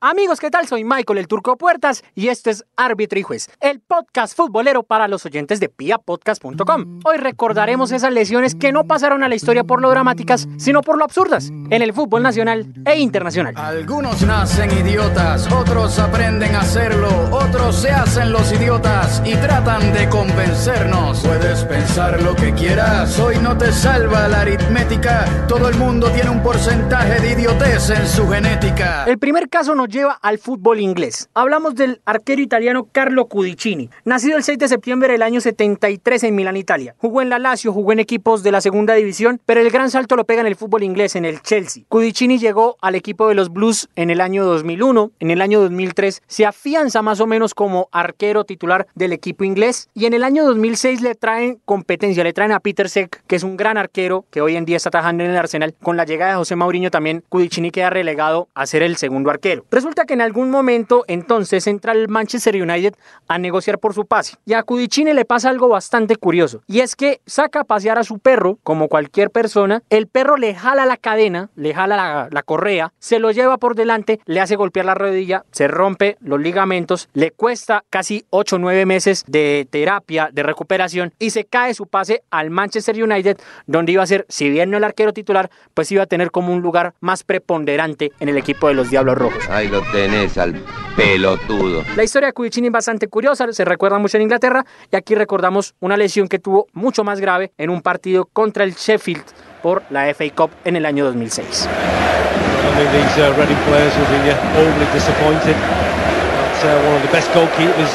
Amigos, ¿qué tal? Soy Michael el Turco Puertas y este es Árbitro y Juez, el podcast futbolero para los oyentes de piapodcast.com. Hoy recordaremos esas lesiones que no pasaron a la historia por lo dramáticas, sino por lo absurdas en el fútbol nacional e internacional. Algunos nacen idiotas, otros aprenden a hacerlo, otros se hacen los idiotas y tratan de convencernos. Puedes pensar lo que quieras, hoy no te salva la aritmética, todo el mundo tiene un porcentaje de idiotez en su genética. El primer caso lleva al fútbol inglés. Hablamos del arquero italiano Carlo Cudicini, nacido el 6 de septiembre del año 73 en Milán, Italia. Jugó en la Lazio, jugó en equipos de la segunda división, pero el gran salto lo pega en el fútbol inglés, en el Chelsea. Cudicini llegó al equipo de los Blues en el año 2001, en el año 2003 se afianza más o menos como arquero titular del equipo inglés y en el año 2006 le traen competencia, le traen a Peter Seck, que es un gran arquero que hoy en día está trabajando en el Arsenal. Con la llegada de José Mourinho también Cudicini queda relegado a ser el segundo arquero. Resulta que en algún momento entonces entra el Manchester United a negociar por su pase. Y a Cudicini le pasa algo bastante curioso. Y es que saca a pasear a su perro, como cualquier persona. El perro le jala la cadena, le jala la, correa, se lo lleva por delante, le hace golpear la rodilla, se rompe los ligamentos, le cuesta casi 8 o 9 meses de terapia, de recuperación y se cae su pase al Manchester United, donde iba a ser, si bien no el arquero titular, pues iba a tener como un lugar más preponderante en el equipo de los Diablos Rojos. Ahí lo tenés al pelotudo. La historia de Cudicini es bastante curiosa, se recuerda mucho en Inglaterra y aquí recordamos una lesión que tuvo mucho más grave en un partido contra el Sheffield por la FA Cup en el año 2006. I mean, these uh, Reading players will be uh, overly disappointed. That's uh, one of the best goalkeepers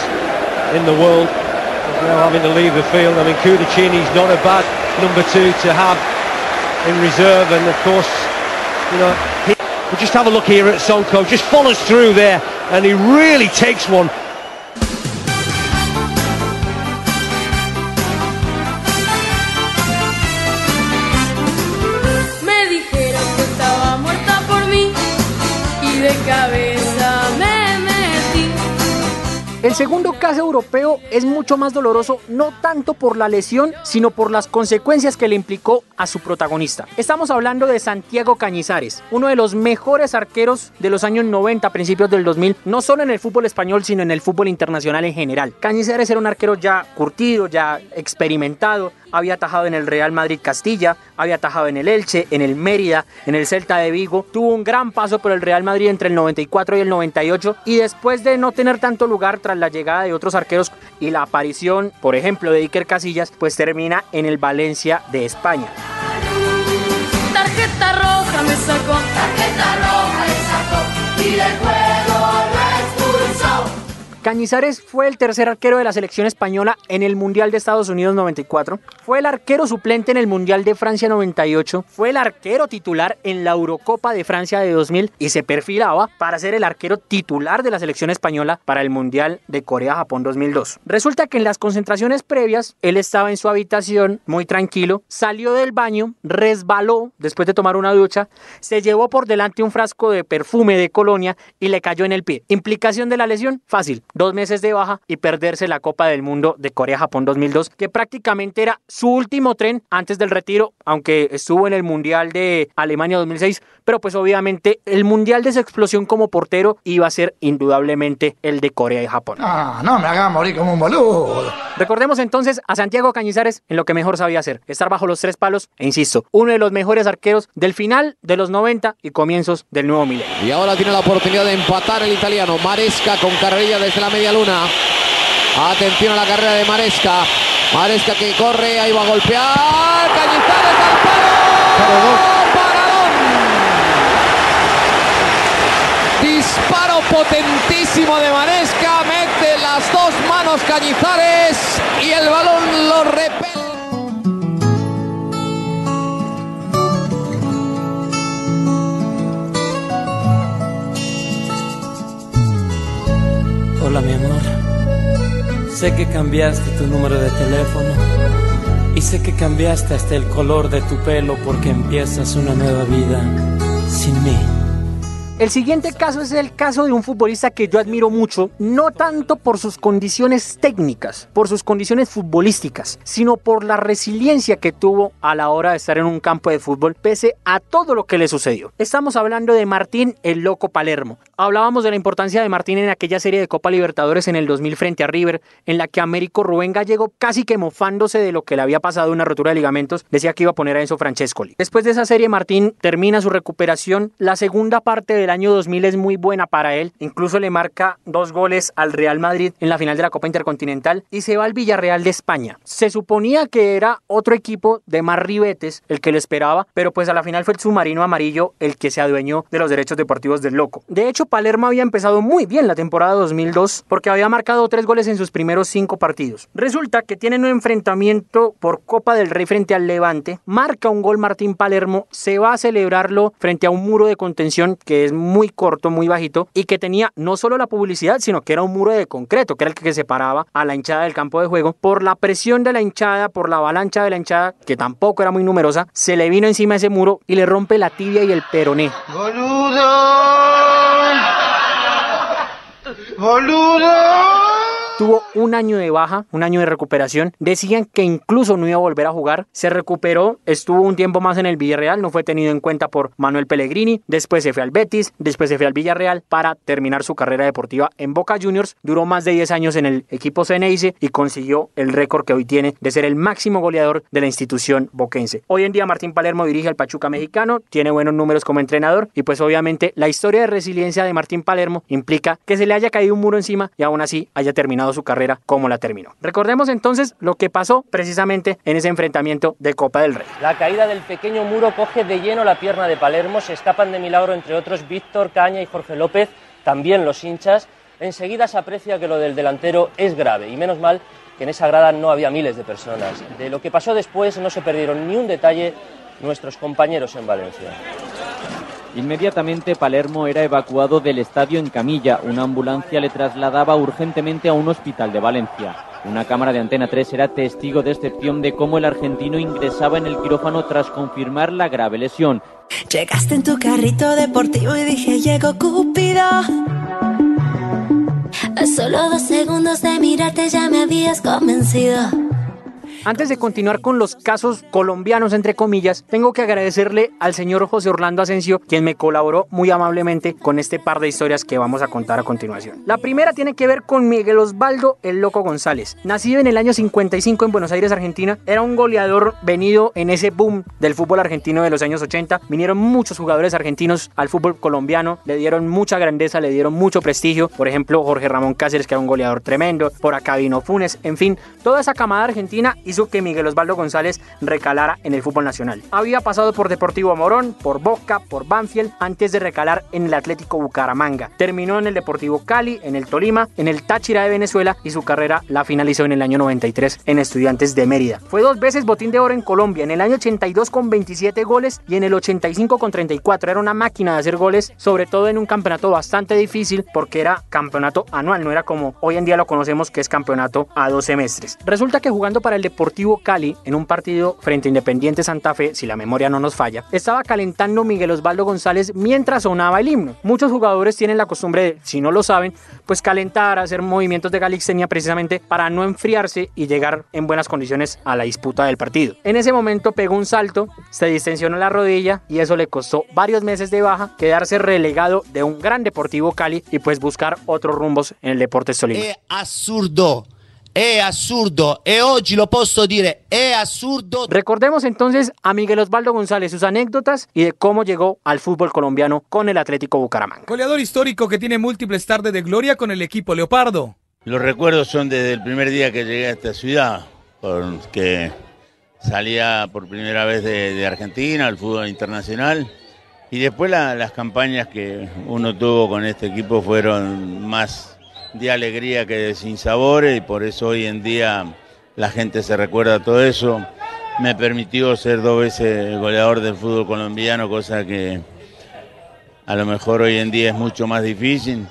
in the world. He's now having to leave the field. I mean, Kudicini's not a bad number two to have in reserve, and of course, you know, he, but just have a look here at Sonko. Just follows through there, and he really takes one. El segundo caso europeo es mucho más doloroso, no tanto por la lesión, sino por las consecuencias que le implicó a su protagonista. Estamos hablando de Santiago Cañizares, uno de los mejores arqueros de los años 90, principios del 2000, no solo en el fútbol español, sino en el fútbol internacional en general. Cañizares era un arquero ya curtido, ya experimentado, había atajado en el Real Madrid Castilla, había atajado en el Elche, en el Mérida, en el Celta de Vigo, tuvo un gran paso por el Real Madrid entre el 94 y el 98 y después de no tener tanto lugar tras la llegada de otros arqueros y la aparición, por ejemplo, de Iker Casillas, pues termina en el Valencia de España. Tarjeta roja Cañizares fue el tercer arquero de la selección española en el Mundial de Estados Unidos 94, fue el arquero suplente en el Mundial de Francia 98, fue el arquero titular en la Eurocopa de Francia de 2000 y se perfilaba para ser el arquero titular de la selección española para el Mundial de Corea-Japón 2002. Resulta que en las concentraciones previas él estaba en su habitación muy tranquilo, salió del baño, resbaló después de tomar una ducha, se llevó por delante un frasco de perfume de colonia y le cayó en el pie. Implicación de la lesión, fácil, dos meses de baja y perderse la Copa del Mundo de Corea-Japón 2002, que prácticamente era su último tren antes del retiro, aunque estuvo en el Mundial de Alemania 2006, pero pues obviamente el Mundial de su explosión como portero iba a ser indudablemente el de Corea y Japón. Ah, no me hagas morir como un boludo. Recordemos entonces a Santiago Cañizares en lo que mejor sabía hacer, estar bajo los tres palos e insisto, uno de los mejores arqueros del final de los 90 y comienzos del nuevo milenio. Y ahora tiene la oportunidad de empatar el italiano. Maresca con carrera desde la media luna. Atención a la carrera de Maresca. Maresca que corre, ahí va a golpear. Cañizares al palo. Disparo potentísimo de Maresca. Mete las dos manos Cañizares y el balón lo repele. Hola mi amor, sé que cambiaste tu número de teléfono y sé que cambiaste hasta el color de tu pelo porque empiezas una nueva vida sin mí. El siguiente caso es el caso de un futbolista que yo admiro mucho, no tanto por sus condiciones técnicas, por sus condiciones futbolísticas, sino por la resiliencia que tuvo a la hora de estar en un campo de fútbol pese a todo lo que le sucedió. Estamos hablando de Martín el Loco Palermo. Hablábamos de la importancia de Martín en aquella serie de Copa Libertadores en el 2000 frente a River, en la que Américo Rubén Gallego, casi que mofándose de lo que le había pasado una rotura de ligamentos, decía que iba a poner a Enzo Francescoli. Después de esa serie, Martín termina su recuperación. La segunda parte del año 2000 es muy buena para él. Incluso le marca dos goles al Real Madrid en la final de la Copa Intercontinental y se va al Villarreal de España. Se suponía que era otro equipo de más ribetes el que lo esperaba, pero pues a la final fue el submarino amarillo el que se adueñó de los derechos deportivos del loco. De hecho, Palermo había empezado muy bien la temporada 2002 porque había marcado tres goles en sus primeros cinco partidos. Resulta que tienen un enfrentamiento por Copa del Rey frente al Levante, marca un gol Martín Palermo, se va a celebrarlo frente a un muro de contención que es muy corto, muy bajito y que tenía no solo la publicidad, sino que era un muro de concreto, que era el que separaba a la hinchada del campo de juego. Por la presión de la hinchada, por la avalancha de la hinchada, que tampoco era muy numerosa, se le vino encima ese muro y le rompe la tibia y el peroné. ¡Boludo! Tuvo un año de baja, un año de recuperación. Decían que incluso no iba a volver a jugar. Se recuperó, estuvo un tiempo más en el Villarreal, no fue tenido en cuenta por Manuel Pellegrini. Después se fue al Betis, después se fue al Villarreal para terminar su carrera deportiva en Boca Juniors. Duró más de 10 años en el equipo Ceneice y consiguió el récord que hoy tiene de ser el máximo goleador de la institución boquense. Hoy en día Martín Palermo dirige al Pachuca mexicano, tiene buenos números como entrenador y pues obviamente la historia de resiliencia de Martín Palermo implica que se le haya caído un muro encima y aún así haya terminado su carrera como la terminó. Recordemos entonces lo que pasó precisamente en ese enfrentamiento de Copa del Rey. La caída del pequeño muro coge de lleno la pierna de Palermo, se escapan de milagro entre otros Víctor Caña y Jorge López, también los hinchas. Enseguida se aprecia que lo del delantero es grave y menos mal que en esa grada no había miles de personas. De lo que pasó después no se perdieron ni un detalle nuestros compañeros en Valencia. Inmediatamente Palermo era evacuado del estadio en camilla. Una ambulancia le trasladaba urgentemente a un hospital de Valencia. Una cámara de Antena 3 era testigo de excepción de cómo el argentino ingresaba en el quirófano tras confirmar la grave lesión. Llegaste en tu carrito deportivo y dije, llego Cupido. A solo dos segundos de mirarte ya me habías convencido. Antes de continuar con los casos colombianos, entre comillas, tengo que agradecerle al señor José Orlando Asensio, quien me colaboró muy amablemente con este par de historias que vamos a contar a continuación. La primera tiene que ver con Miguel Osvaldo el Loco González. Nacido en el año 55 en Buenos Aires, Argentina, era un goleador venido en ese boom del fútbol argentino de los años 80. Vinieron muchos jugadores argentinos al fútbol colombiano, le dieron mucha grandeza, le dieron mucho prestigio. Por ejemplo, Jorge Ramón Cáceres, que era un goleador tremendo, por acá vino Funes, en fin, toda esa camada argentina que Miguel Osvaldo González recalara en el fútbol nacional. Había pasado por Deportivo Morón, por Boca, por Banfield, antes de recalar en el Atlético Bucaramanga. Terminó en el Deportivo Cali, en el Tolima, en el Táchira de Venezuela y su carrera la finalizó en el año 93 en Estudiantes de Mérida. Fue dos veces botín de oro en Colombia, en el año 82 con 27 goles y en el 85 con 34. Era una máquina de hacer goles, sobre todo en un campeonato bastante difícil porque era campeonato anual, no era como hoy en día lo conocemos que es campeonato a dos semestres. Resulta que jugando para el Deportivo Cali en un partido frente a Independiente Santa Fe, si la memoria no nos falla, estaba calentando Miguel Osvaldo González mientras sonaba el himno. Muchos jugadores tienen la costumbre de, si no lo saben, pues calentar, hacer movimientos de calixtenia precisamente para no enfriarse y llegar en buenas condiciones a la disputa del partido. En ese momento pegó un salto, se distensionó la rodilla y eso le costó varios meses de baja, quedarse relegado de un gran Deportivo Cali y pues buscar otros rumbos en el deporte Tolima. È assurdo, è assurdo e oggi lo posso dire, è assurdo. Recordemos entonces a Miguel Osvaldo González sus anécdotas y de cómo llegó al fútbol colombiano con el Atlético Bucaramanga. Goleador histórico que tiene múltiples tardes de gloria con el equipo Leopardo. Los recuerdos son desde el primer día que llegué a esta ciudad, porque salía por primera vez de, de Argentina, al fútbol internacional, y después la- las campañas que uno tuvo con este equipo fueron más de alegría que de sinsabores, y por eso hoy en día la gente se recuerda todo eso. Me permitió ser dos veces goleador del fútbol colombiano, cosa que a lo mejor hoy en día es mucho más difícil.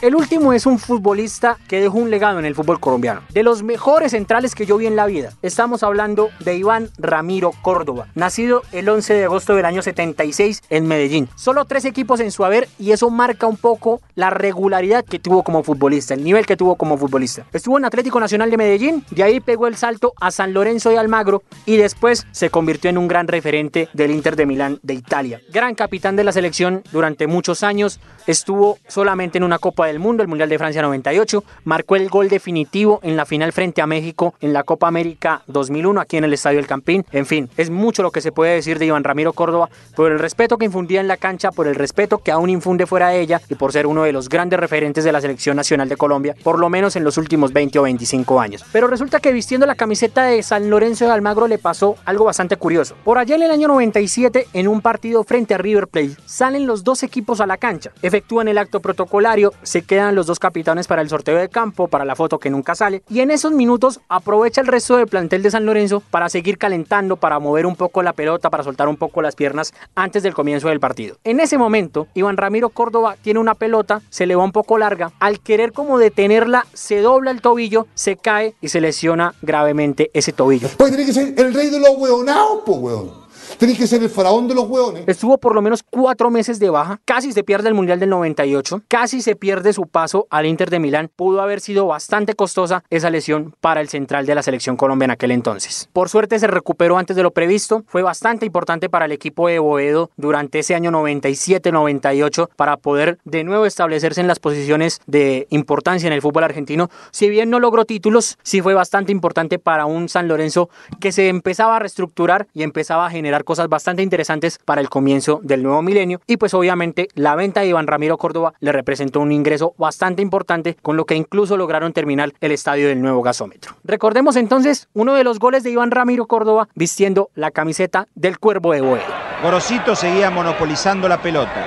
El último es un futbolista que dejó un legado en el fútbol colombiano. De los mejores centrales que yo vi en la vida. Estamos hablando de Iván Ramiro Córdoba, nacido el 11 de agosto del año 76 en Medellín. Solo tres equipos en su haber y eso marca un poco la regularidad que tuvo como futbolista, el nivel que tuvo como futbolista. Estuvo en Atlético Nacional de Medellín, de ahí pegó el salto a San Lorenzo de Almagro y después se convirtió en un gran referente del Inter de Milán de Italia. Gran capitán de la selección durante muchos años, estuvo solamente en una Copa del Mundo, el Mundial de Francia 98, marcó el gol definitivo en la final frente a México en la Copa América 2001 aquí en el Estadio del Campín. En fin, es mucho lo que se puede decir de Iván Ramiro Córdoba por el respeto que infundía en la cancha, por el respeto que aún infunde fuera de ella y por ser uno de los grandes referentes de la selección nacional de Colombia, por lo menos en los últimos 20 o 25 años. Pero resulta que vistiendo la camiseta de San Lorenzo de Almagro le pasó algo bastante curioso. Por allá en el año 97, en un partido frente a River Plate, salen los dos equipos a la cancha, efectúan el acto protocolario, se quedan los dos capitanes para el sorteo de campo, para la foto que nunca sale, y en esos minutos aprovecha el resto del plantel de San Lorenzo para seguir calentando, para mover un poco la pelota, para soltar un poco las piernas antes del comienzo del partido. En ese momento, Iván Ramiro Córdoba tiene una pelota, se le va un poco larga, al querer como detenerla, se dobla el tobillo, se cae y se lesiona gravemente ese tobillo. Pues tiene que ser el rey de los hueonados, po, weón. Tenés que ser el faraón de los hueones. Estuvo por lo menos cuatro meses de baja, casi se pierde el Mundial del 98, casi se pierde su paso al Inter de Milán. Pudo haber sido bastante costosa esa lesión para el central de la selección Colombia en aquel entonces. Por suerte se recuperó antes de lo previsto, fue bastante importante para el equipo de Boedo durante ese año 97-98 para poder de nuevo establecerse en las posiciones de importancia en el fútbol argentino. Si bien no logró títulos, sí fue bastante importante para un San Lorenzo que se empezaba a reestructurar y empezaba a generar cosas bastante interesantes para el comienzo del nuevo milenio y pues obviamente la venta de Iván Ramiro Córdoba le representó un ingreso bastante importante con lo que incluso lograron terminar el estadio del nuevo gasómetro. Recordemos entonces uno de los goles de Iván Ramiro Córdoba vistiendo la camiseta del Cuervo de Boedo. Gorosito seguía monopolizando la pelota.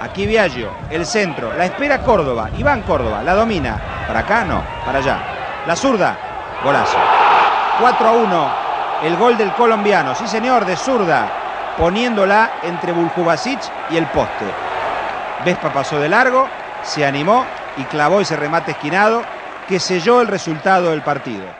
Aquí Viaggio, el centro, la espera Córdoba, Iván Córdoba, la domina. Para acá no, para allá. La zurda, golazo. 4 a 1, el gol del colombiano, sí señor, de zurda, poniéndola entre Buljubasic y el poste. Vespa pasó de largo, se animó y clavó ese remate esquinado que selló el resultado del partido.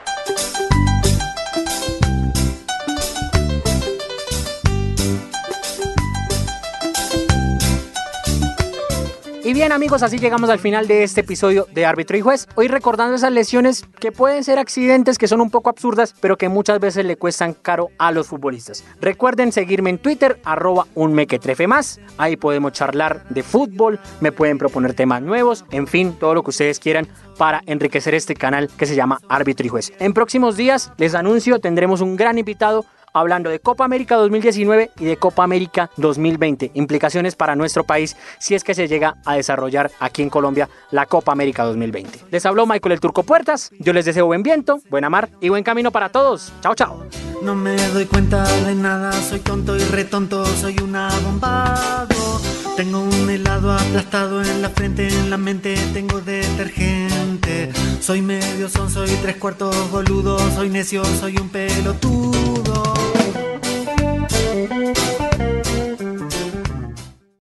Y bien amigos, así llegamos al final de este episodio de Árbitro y Juez. Hoy recordando esas lesiones que pueden ser accidentes que son un poco absurdas, pero que muchas veces le cuestan caro a los futbolistas. Recuerden seguirme en Twitter, arroba un mequetrefe más. Ahí podemos charlar de fútbol, me pueden proponer temas nuevos, en fin, todo lo que ustedes quieran para enriquecer este canal que se llama Árbitro y Juez. En próximos días, les anuncio, tendremos un gran invitado hablando de Copa América 2019 y de Copa América 2020. Implicaciones para nuestro país si es que se llega a desarrollar aquí en Colombia la Copa América 2020. Les habló Michael el Turco Puertas. Yo les deseo buen viento, buena mar y buen camino para todos. Chao, chao. No me doy cuenta de nada, soy tonto y retonto, soy un abombado. Tengo un helado aplastado en la frente, en la mente tengo detergente. Soy medio son, soy tres cuartos boludo, soy necio, soy un pelotudo.